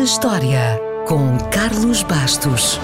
na História, com Carlos Bastos.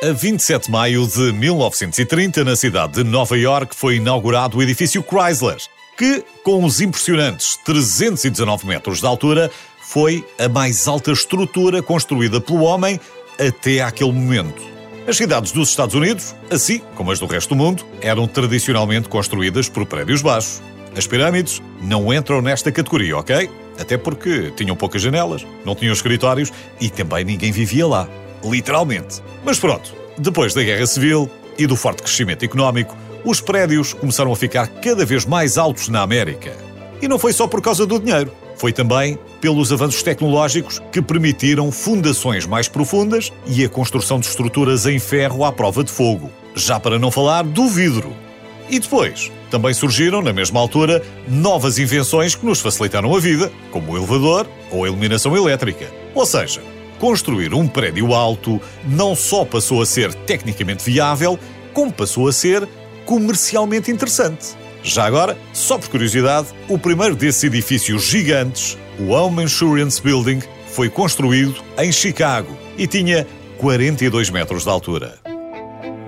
A 27 de maio de 1930, na cidade de Nova York, foi inaugurado o edifício Chrysler, que, com os impressionantes 319 metros de altura, foi a mais alta estrutura construída pelo homem até aquele momento. As cidades dos Estados Unidos, assim como as do resto do mundo, eram tradicionalmente construídas por prédios baixos. As pirâmides não entram nesta categoria, ok? Até porque tinham poucas janelas, não tinham escritórios e também ninguém vivia lá. Literalmente. Mas pronto, depois da Guerra Civil e do forte crescimento económico, os prédios começaram a ficar cada vez mais altos na América. E não foi só por causa do dinheiro, foi também pelos avanços tecnológicos que permitiram fundações mais profundas e a construção de estruturas em ferro à prova de fogo. Já para não falar do vidro. E depois, também surgiram, na mesma altura, novas invenções que nos facilitaram a vida, como o elevador ou a iluminação elétrica. Ou seja, construir um prédio alto não só passou a ser tecnicamente viável, como passou a ser comercialmente interessante. Já agora, só por curiosidade, o primeiro desses edifícios gigantes, o Home Insurance Building, foi construído em Chicago e tinha 42 metros de altura.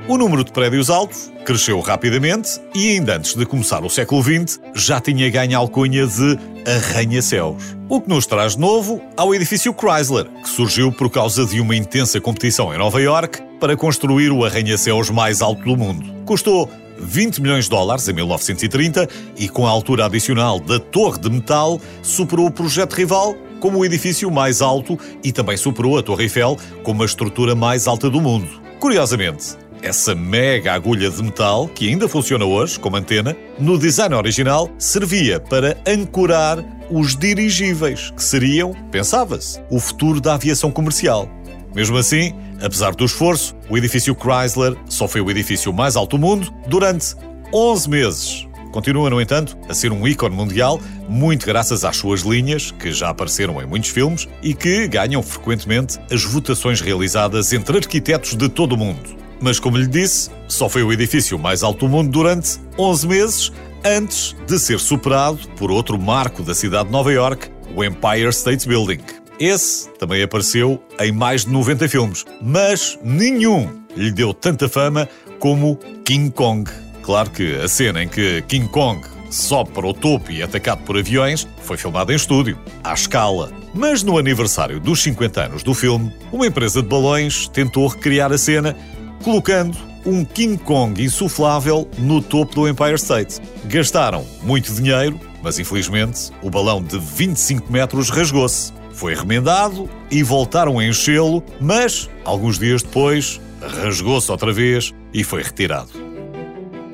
O número de prédios altos cresceu rapidamente e, ainda antes de começar o século XX, já tinha ganho a alcunha de arranha-céus. O que nos traz de novo ao edifício Chrysler, que surgiu por causa de uma intensa competição em Nova York para construir o arranha-céus mais alto do mundo. Custou 20 milhões de dólares em 1930 e, com a altura adicional da Torre de Metal, superou o projeto rival como o edifício mais alto e também superou a Torre Eiffel como a estrutura mais alta do mundo. Curiosamente, essa mega agulha de metal, que ainda funciona hoje como antena, no design original servia para ancorar os dirigíveis, que seriam, pensava-se, o futuro da aviação comercial. Mesmo assim, apesar do esforço, o edifício Chrysler só foi o edifício mais alto do mundo durante 11 meses. Continua, no entanto, a ser um ícone mundial, muito graças às suas linhas, que já apareceram em muitos filmes e que ganham frequentemente as votações realizadas entre arquitetos de todo o mundo. Mas, como lhe disse, só foi o edifício mais alto do mundo durante 11 meses, antes de ser superado por outro marco da cidade de Nova York, o Empire State Building. Esse também apareceu em mais de 90 filmes, mas nenhum lhe deu tanta fama como King Kong. Claro que a cena em que King Kong sobe para o topo e é atacado por aviões foi filmada em estúdio, à escala. Mas no aniversário dos 50 anos do filme, uma empresa de balões tentou recriar a cena colocando um King Kong insuflável no topo do Empire State. Gastaram muito dinheiro, mas infelizmente o balão de 25 metros rasgou-se. Foi remendado e voltaram a enchê-lo, mas alguns dias depois rasgou-se outra vez e foi retirado.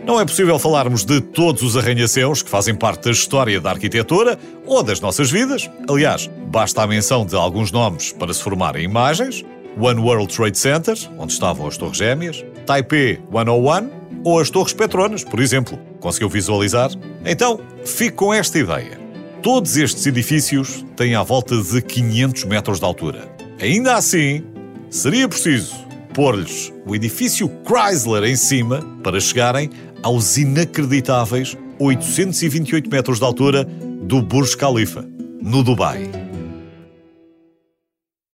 Não é possível falarmos de todos os arranha-céus que fazem parte da história da arquitetura ou das nossas vidas. Aliás, basta a menção de alguns nomes para se formarem imagens, One World Trade Center, onde estavam as Torres Gêmeas, Taipei 101 ou as Torres Petronas, por exemplo. Conseguiu visualizar? Então, fique com esta ideia. Todos estes edifícios têm à volta de 500 metros de altura. Ainda assim, seria preciso pôr-lhes o edifício Chrysler em cima para chegarem aos inacreditáveis 828 metros de altura do Burj Khalifa, no Dubai.